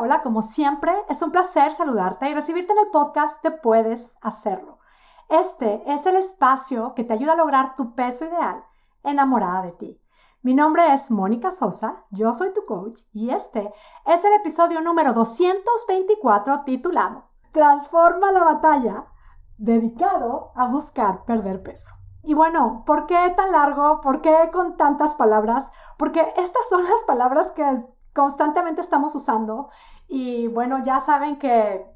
hola, como siempre, es un placer saludarte y recibirte en el podcast Te Puedes Hacerlo. Este es el espacio que te ayuda a lograr tu peso ideal enamorada de ti. Mi nombre es Mónica Sosa, yo soy tu coach y este es el episodio número 224 titulado Transforma la batalla, dedicado a buscar perder peso. Y bueno, ¿por qué tan largo? ¿Por qué con tantas palabras? Porque estas son las palabras que constantemente estamos usando y bueno, ya saben que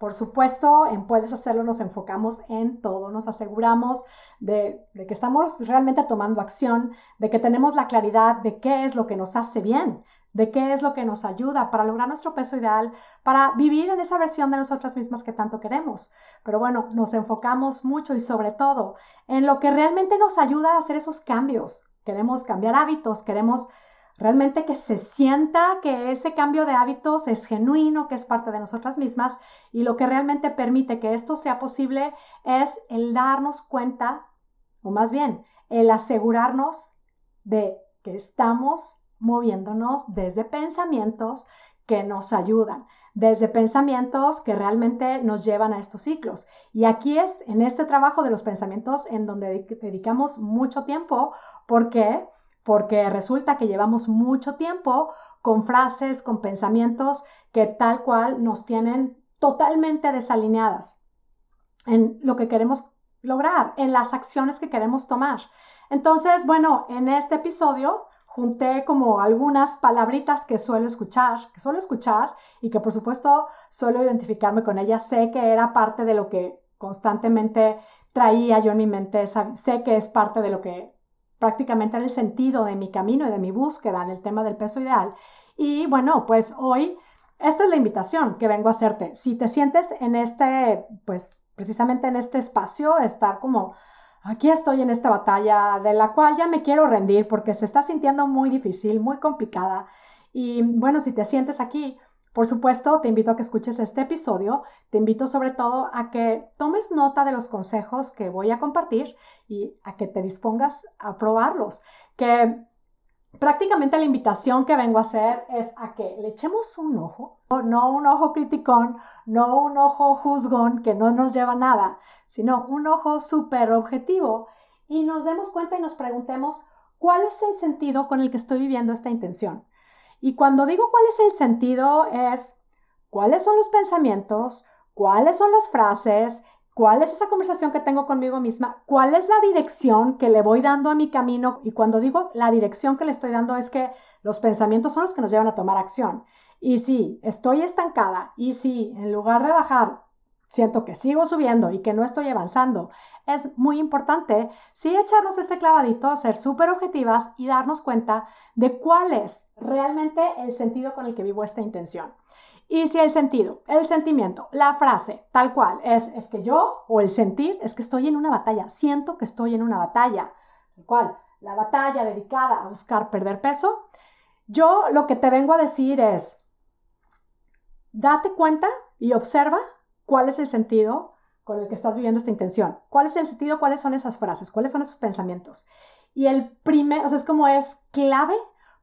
por supuesto, en Puedes Hacerlo nos enfocamos en todo, nos aseguramos de, de, que estamos realmente tomando acción, de que tenemos la claridad de qué es lo que nos hace bien, de qué es lo que nos ayuda para lograr nuestro peso ideal, para vivir en esa versión de nosotras mismas que tanto queremos. Pero bueno, nos enfocamos mucho y sobre todo en lo que realmente nos ayuda a hacer esos cambios. Queremos cambiar hábitos, queremos realmente que se sienta que ese cambio de hábitos es genuino, que es parte de nosotras mismas y lo que realmente permite que esto sea posible es el darnos cuenta, o más bien, el asegurarnos de que estamos moviéndonos desde pensamientos que nos ayudan, desde pensamientos que realmente nos llevan a estos ciclos. Y aquí es en este trabajo de los pensamientos en donde dedicamos mucho tiempo porque porque resulta que llevamos mucho tiempo con frases, con pensamientos que tal cual nos tienen totalmente desalineadas en lo que queremos lograr, en las acciones que queremos tomar. Entonces, bueno, en este episodio junté como algunas palabritas que suelo escuchar, que suelo escuchar y que por supuesto suelo identificarme con ellas. Sé que era parte de lo que constantemente traía yo en mi mente, sé que es parte de lo que prácticamente en el sentido de mi camino y de mi búsqueda en el tema del peso ideal. Y bueno, pues hoy esta es la invitación que vengo a hacerte. Si te sientes en este, pues precisamente en este espacio, estar como, aquí estoy en esta batalla de la cual ya me quiero rendir porque se está sintiendo muy difícil, muy complicada. Y bueno, si te sientes aquí, por supuesto, te invito a que escuches este episodio, te invito sobre todo a que tomes nota de los consejos que voy a compartir y a que te dispongas a probarlos, que prácticamente la invitación que vengo a hacer es a que le echemos un ojo, no un ojo criticón, no un ojo juzgón que no nos lleva a nada, sino un ojo súper objetivo y nos demos cuenta y nos preguntemos cuál es el sentido con el que estoy viviendo esta intención. Y cuando digo cuál es el sentido es cuáles son los pensamientos, cuáles son las frases, cuál es esa conversación que tengo conmigo misma, cuál es la dirección que le voy dando a mi camino. Y cuando digo la dirección que le estoy dando es que los pensamientos son los que nos llevan a tomar acción. Y si estoy estancada y si en lugar de bajar siento que sigo subiendo y que no estoy avanzando, es muy importante sí echarnos este clavadito, ser súper objetivas y darnos cuenta de cuál es realmente el sentido con el que vivo esta intención. Y si el sentido, el sentimiento, la frase, tal cual, es, es que yo, o el sentir, es que estoy en una batalla, siento que estoy en una batalla, tal cual, la batalla dedicada a buscar perder peso, yo lo que te vengo a decir es, date cuenta y observa cuál es el sentido con el que estás viviendo esta intención. ¿Cuál es el sentido? ¿Cuáles son esas frases? ¿Cuáles son esos pensamientos? Y el primer, o sea, es como es clave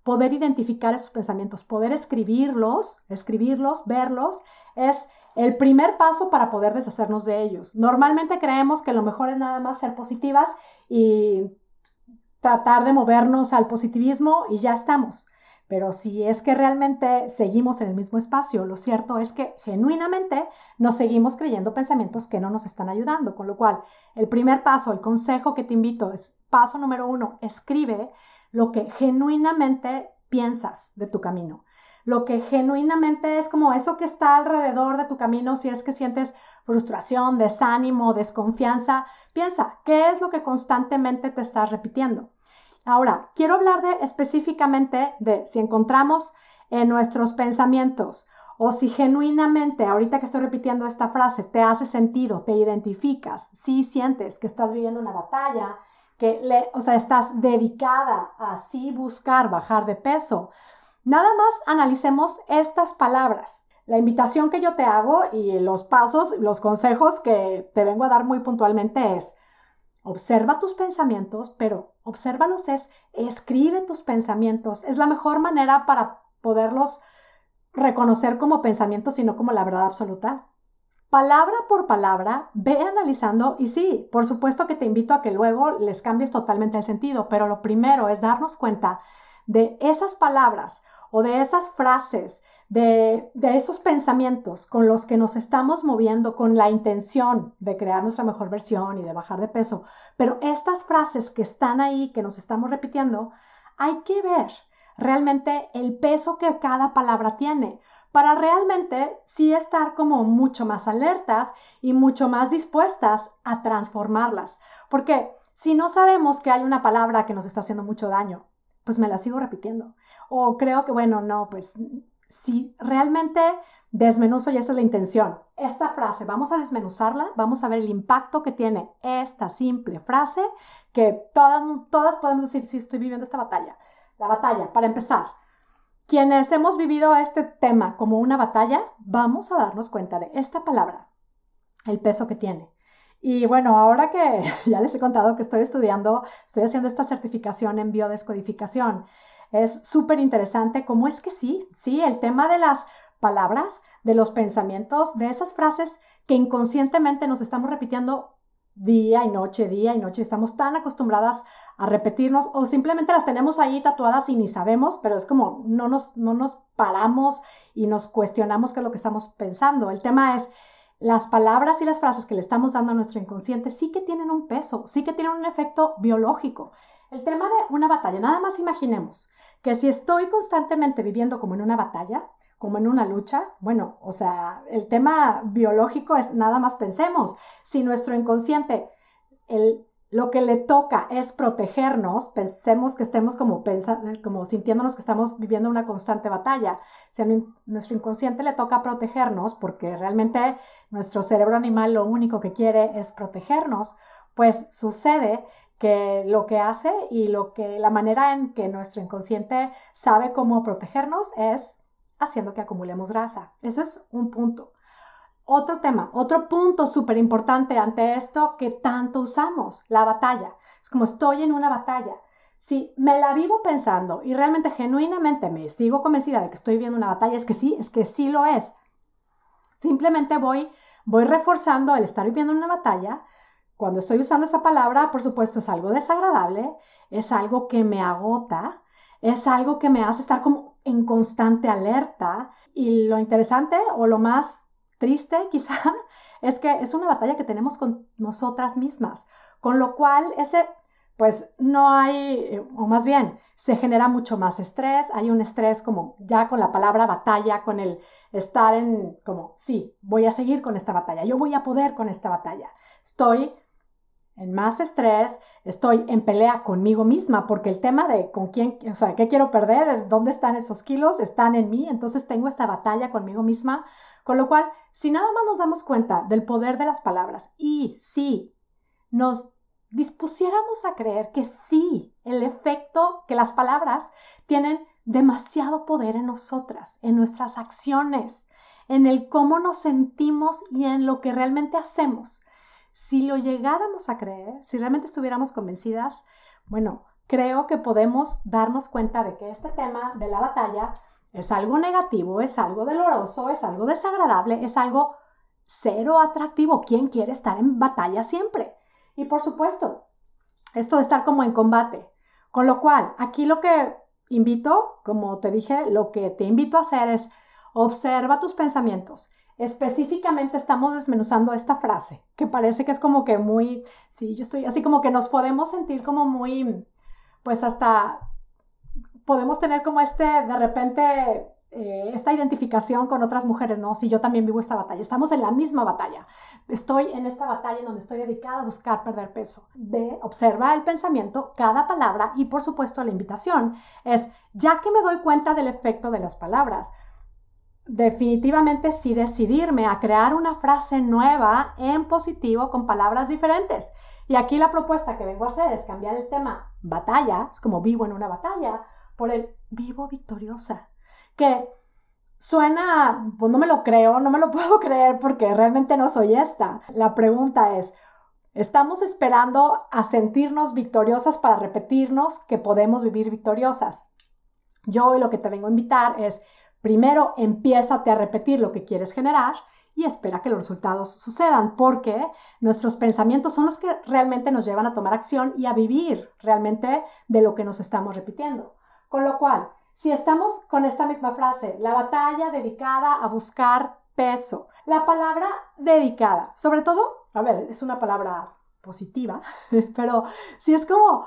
poder identificar esos pensamientos, poder escribirlos, escribirlos, verlos, es el primer paso para poder deshacernos de ellos. Normalmente creemos que lo mejor es nada más ser positivas y tratar de movernos al positivismo y ya estamos. Pero si es que realmente seguimos en el mismo espacio, lo cierto es que genuinamente nos seguimos creyendo pensamientos que no nos están ayudando. Con lo cual, el primer paso, el consejo que te invito es, paso número uno, escribe lo que genuinamente piensas de tu camino. Lo que genuinamente es como eso que está alrededor de tu camino, si es que sientes frustración, desánimo, desconfianza, piensa, ¿qué es lo que constantemente te estás repitiendo? Ahora, quiero hablar específicamente de si encontramos en nuestros pensamientos o si genuinamente, ahorita que estoy repitiendo esta frase, te hace sentido, te identificas, si sientes que estás viviendo una batalla, que le, o sea, estás dedicada a así buscar bajar de peso. Nada más analicemos estas palabras. La invitación que yo te hago y los pasos, los consejos que te vengo a dar muy puntualmente es, Observa tus pensamientos, pero obsérvalos es, escribe tus pensamientos. Es la mejor manera para poderlos reconocer como pensamiento, sino como la verdad absoluta. Palabra por palabra, ve analizando y sí, por supuesto que te invito a que luego les cambies totalmente el sentido, pero lo primero es darnos cuenta de esas palabras o de esas frases, de, esos pensamientos con los que nos estamos moviendo con la intención de crear nuestra mejor versión y de bajar de peso. Pero estas frases que están ahí, que nos estamos repitiendo, hay que ver realmente el peso que cada palabra tiene para realmente sí estar como mucho más alertas y mucho más dispuestas a transformarlas. Porque si no sabemos que hay una palabra que nos está haciendo mucho daño, pues me la sigo repitiendo. O creo que, bueno, no, pues si realmente desmenuzo y esa es la intención, esta frase, vamos a desmenuzarla, vamos a ver el impacto que tiene esta simple frase que todas, todas podemos decir, sí, estoy viviendo esta batalla. La batalla, para empezar, quienes hemos vivido este tema como una batalla, vamos a darnos cuenta de esta palabra, el peso que tiene. Y bueno, ahora que ya les he contado que estoy estudiando, estoy haciendo esta certificación en biodescodificación, es súper interesante cómo es que sí, sí, el tema de las palabras, de los pensamientos, de esas frases que inconscientemente nos estamos repitiendo día y noche, día y noche. Estamos tan acostumbradas a repetirnos o simplemente las tenemos ahí tatuadas y ni sabemos, pero es como no nos, no nos paramos y nos cuestionamos qué es lo que estamos pensando. El tema es las palabras y las frases que le estamos dando a nuestro inconsciente sí que tienen un peso, sí que tienen un efecto biológico. El tema de una batalla, nada más imaginemos que si estoy constantemente viviendo como en una batalla, como en una lucha, bueno, o sea, el tema biológico es nada más pensemos, si nuestro inconsciente, el, lo que le toca es protegernos, pensemos que estemos como, como sintiéndonos que estamos viviendo una constante batalla. Si a nuestro inconsciente le toca protegernos, porque realmente nuestro cerebro animal lo único que quiere es protegernos, pues sucede que lo que hace y lo que la manera en que nuestro inconsciente sabe cómo protegernos es haciendo que acumulemos grasa. Eso es un punto. Otro tema, otro punto súper importante ante esto que tanto usamos, la batalla. Es como estoy en una batalla. Si me la vivo pensando y realmente genuinamente me sigo convencida de que estoy viendo una batalla, es que sí, es que sí lo es. Simplemente voy, voy reforzando el estar viviendo una batalla. Cuando estoy usando esa palabra, por supuesto, es algo desagradable, es algo que me agota, es algo que me hace estar como en constante alerta. Y lo interesante o lo más triste quizá es que es una batalla que tenemos con nosotras mismas, con lo cual ese, pues no hay, o más bien, se genera mucho más estrés, hay un estrés como ya con la palabra batalla, con el estar en como, sí, voy a seguir con esta batalla, yo voy a poder con esta batalla. Estoy en más estrés, estoy en pelea conmigo misma, porque el tema de con quién, o sea, qué quiero perder, dónde están esos kilos, están en mí, entonces tengo esta batalla conmigo misma, con lo cual, si nada más nos damos cuenta del poder de las palabras y si nos dispusiéramos a creer que sí, el efecto que las palabras tienen demasiado poder en nosotras, en nuestras acciones, en el cómo nos sentimos y en lo que realmente hacemos, si lo llegáramos a creer, si realmente estuviéramos convencidas, bueno, creo que podemos darnos cuenta de que este tema de la batalla es algo negativo, es algo doloroso, es algo desagradable, es algo cero atractivo. ¿Quién quiere estar en batalla siempre? Y por supuesto, esto de estar como en combate. Con lo cual, aquí lo que invito, como te dije, lo que te invito a hacer es observa tus pensamientos específicamente estamos desmenuzando esta frase, que parece que es como que muy, sí, yo estoy así como que nos podemos sentir como muy, pues hasta podemos tener como este, de repente, eh, esta identificación con otras mujeres, ¿no? Si yo también vivo esta batalla, estamos en la misma batalla. Estoy en esta batalla en donde estoy dedicada a buscar perder peso. Ve, observa el pensamiento, cada palabra y por supuesto la invitación es, ya que me doy cuenta del efecto de las palabras, definitivamente sí decidirme a crear una frase nueva en positivo con palabras diferentes. Y aquí la propuesta que vengo a hacer es cambiar el tema batalla, es como vivo en una batalla, por el vivo victoriosa, que suena, pues no me lo creo, no me lo puedo creer porque realmente no soy esta. La pregunta es, ¿estamos esperando a sentirnos victoriosas para repetirnos que podemos vivir victoriosas? Yo hoy lo que te vengo a invitar es Primero, empiézate a repetir lo que quieres generar y espera que los resultados sucedan, porque nuestros pensamientos son los que realmente nos llevan a tomar acción y a vivir realmente de lo que nos estamos repitiendo. Con lo cual, si estamos con esta misma frase, la batalla dedicada a buscar peso, la palabra dedicada, sobre todo, a ver, es una palabra positiva, pero si es como,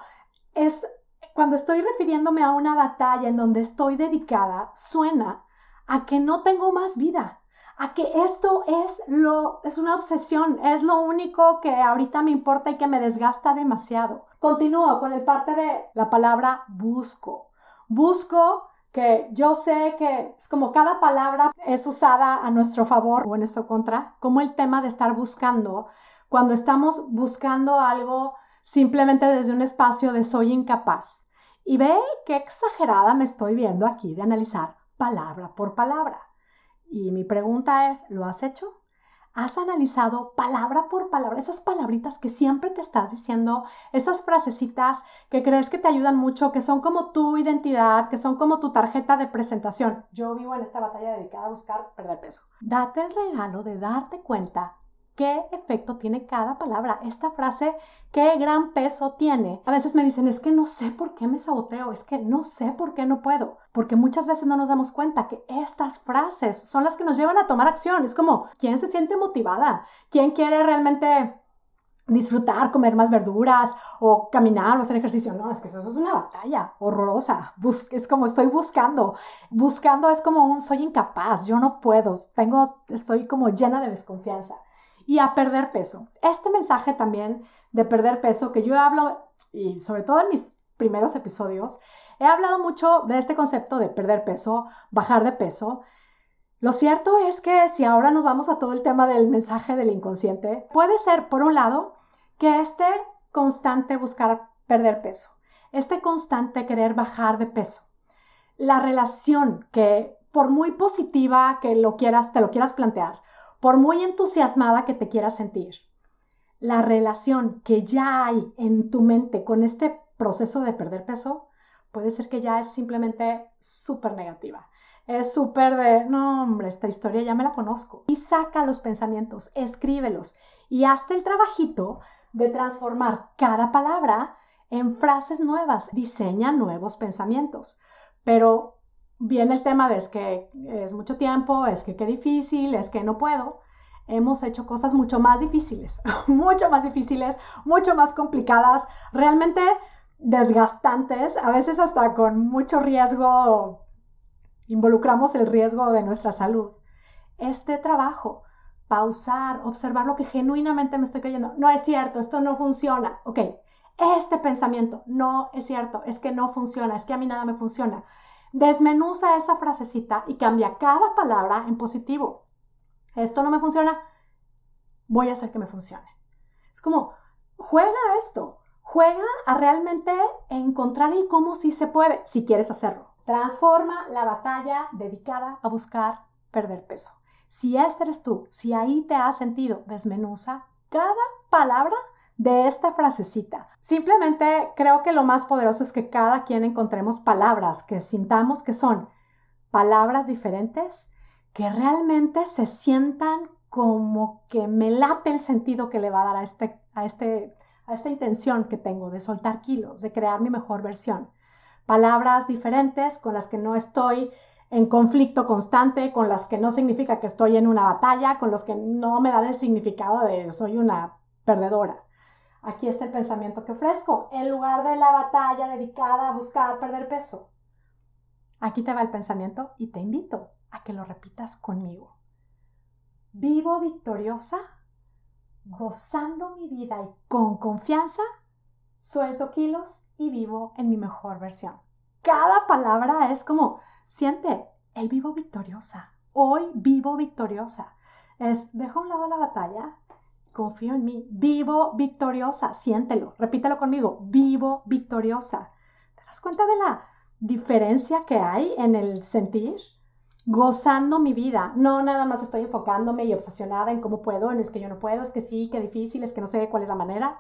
es cuando estoy refiriéndome a una batalla en donde estoy dedicada, suena a que no tengo más vida, a que esto es lo es una obsesión, es lo único que ahorita me importa y que me desgasta demasiado. Continúo con el parte de la palabra busco. Busco que yo sé que es como cada palabra es usada a nuestro favor o en nuestro contra, como el tema de estar buscando, cuando estamos buscando algo simplemente desde un espacio de soy incapaz. Y ve qué exagerada me estoy viendo aquí de analizar palabra por palabra. Y mi pregunta es, ¿lo has hecho? ¿Has analizado palabra por palabra esas palabritas que siempre te estás diciendo, esas frasecitas que crees que te ayudan mucho, que son como tu identidad, que son como tu tarjeta de presentación? Yo vivo en esta batalla dedicada a buscar perder peso. Date el regalo de darte cuenta qué efecto tiene cada palabra. Esta frase, qué gran peso tiene. A veces me dicen, es que no sé por qué me saboteo, es que no sé por qué no puedo. Porque muchas veces no nos damos cuenta que estas frases son las que nos llevan a tomar acción. Es como, ¿quién se siente motivada? ¿Quién quiere realmente disfrutar, comer más verduras o caminar o hacer ejercicio. No, es que eso es una batalla horrorosa. es como estoy buscando. Buscando es como un soy incapaz, yo no puedo, tengo, estoy como llena de desconfianza y a perder peso. Este mensaje también de perder peso que yo hablo, y sobre todo en mis primeros episodios, he hablado mucho de este concepto de perder peso, bajar de peso. Lo cierto es que si ahora nos vamos a todo el tema del mensaje del inconsciente, puede ser, por un lado, que este constante buscar perder peso, este constante querer bajar de peso, la relación que por muy positiva que lo quieras, te lo quieras plantear, por muy entusiasmada que te quieras sentir, la relación que ya hay en tu mente con este proceso de perder peso puede ser que ya es simplemente súper negativa. Es súper de, no hombre, esta historia ya me la conozco. Y saca los pensamientos, escríbelos y hazte el trabajito de transformar cada palabra en frases nuevas. Diseña nuevos pensamientos. Pero viene el tema de es que es mucho tiempo, es que qué difícil, es que no puedo. Hemos hecho cosas mucho más difíciles, mucho más difíciles, mucho más complicadas, realmente desgastantes, a veces hasta con mucho riesgo, involucramos el riesgo de nuestra salud. Este trabajo, pausar, observar lo que genuinamente me estoy creyendo, no es cierto, esto no funciona, ok, este pensamiento, no es cierto, es que no funciona, es que a mí nada me funciona Desmenuza esa frasecita y cambia cada palabra en positivo. Esto no me funciona, voy a hacer que me funcione. Es como, juega a esto, juega a realmente encontrar el cómo sí se puede, si quieres hacerlo. Transforma la batalla dedicada a buscar perder peso. Si este eres tú, si ahí te has sentido, desmenuza cada palabra de esta frasecita. Simplemente creo que lo más poderoso es que cada quien encontremos palabras que sintamos que son palabras diferentes, que realmente se sientan como que me late el sentido que le va a dar a, este, a, este, a esta intención que tengo de soltar kilos, de crear mi mejor versión. Palabras diferentes con las que no estoy en conflicto constante, con las que no significa que estoy en una batalla, con los que no me dan el significado de soy una perdedora. Aquí está el pensamiento que ofrezco. En lugar de la batalla dedicada a buscar perder peso. Aquí te va el pensamiento y te invito a que lo repitas conmigo. Vivo victoriosa, gozando mi vida y con confianza, suelto kilos y vivo en mi mejor versión. Cada palabra es como, siente, el vivo victoriosa. Hoy vivo victoriosa. Es, deja a un lado la batalla confío en mí, vivo victoriosa, siéntelo, repítelo conmigo, vivo victoriosa. ¿Te das cuenta de la diferencia que hay en el sentir? Gozando mi vida, no nada más estoy enfocándome y obsesionada en cómo puedo, en es que yo no puedo, es que sí, que difícil, es que no sé cuál es la manera.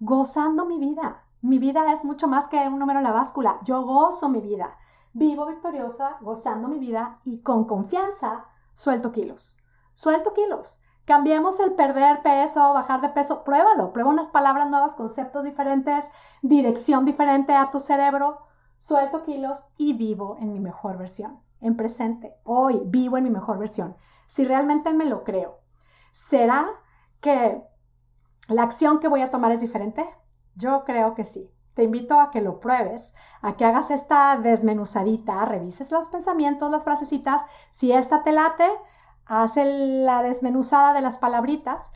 Gozando mi vida. Mi vida es mucho más que un número en la báscula. Yo gozo mi vida. vivo victoriosa, gozando mi vida y con confianza suelto kilos. Suelto kilos. Cambiemos el perder peso, bajar de peso, pruébalo, prueba unas palabras nuevas, conceptos diferentes, dirección diferente a tu cerebro. Suelto kilos y vivo en mi mejor versión, en presente. Hoy vivo en mi mejor versión. Si realmente me lo creo, ¿será que la acción que voy a tomar es diferente? Yo creo que sí. Te invito a que lo pruebes, a que hagas esta desmenuzadita, revises los pensamientos, las frasecitas. Si esta te late, haz la desmenuzada de las palabritas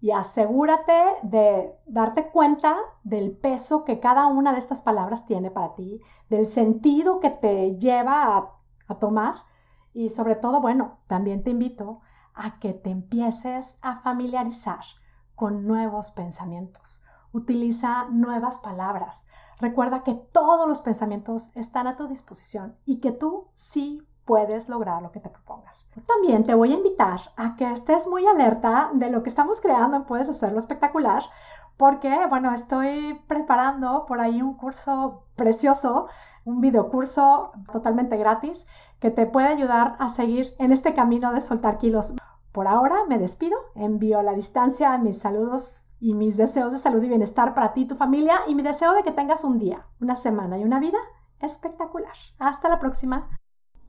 y asegúrate de darte cuenta del peso que cada una de estas palabras tiene para ti, del sentido que te lleva a, a tomar y sobre todo, bueno, también te invito a que te empieces a familiarizar con nuevos pensamientos. Utiliza nuevas palabras. Recuerda que todos los pensamientos están a tu disposición y que tú sí puedes lograr lo que te propongas. También te voy a invitar a que estés muy alerta de lo que estamos creando Puedes Hacerlo Espectacular, porque, bueno, estoy preparando por ahí un curso precioso, un videocurso totalmente gratis que te puede ayudar a seguir en este camino de soltar kilos. Por ahora me despido, envío a la distancia mis saludos y mis deseos de salud y bienestar para ti y tu familia y mi deseo de que tengas un día, una semana y una vida espectacular. Hasta la próxima.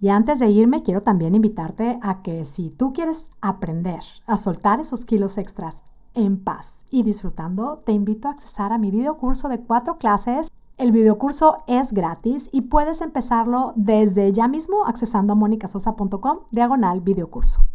Y antes de irme, quiero también invitarte a que si tú quieres aprender a soltar esos kilos extras en paz y disfrutando, te invito a accesar a mi videocurso de cuatro clases. El videocurso es gratis y puedes empezarlo desde ya mismo accesando a monicasosa.com diagonal videocurso.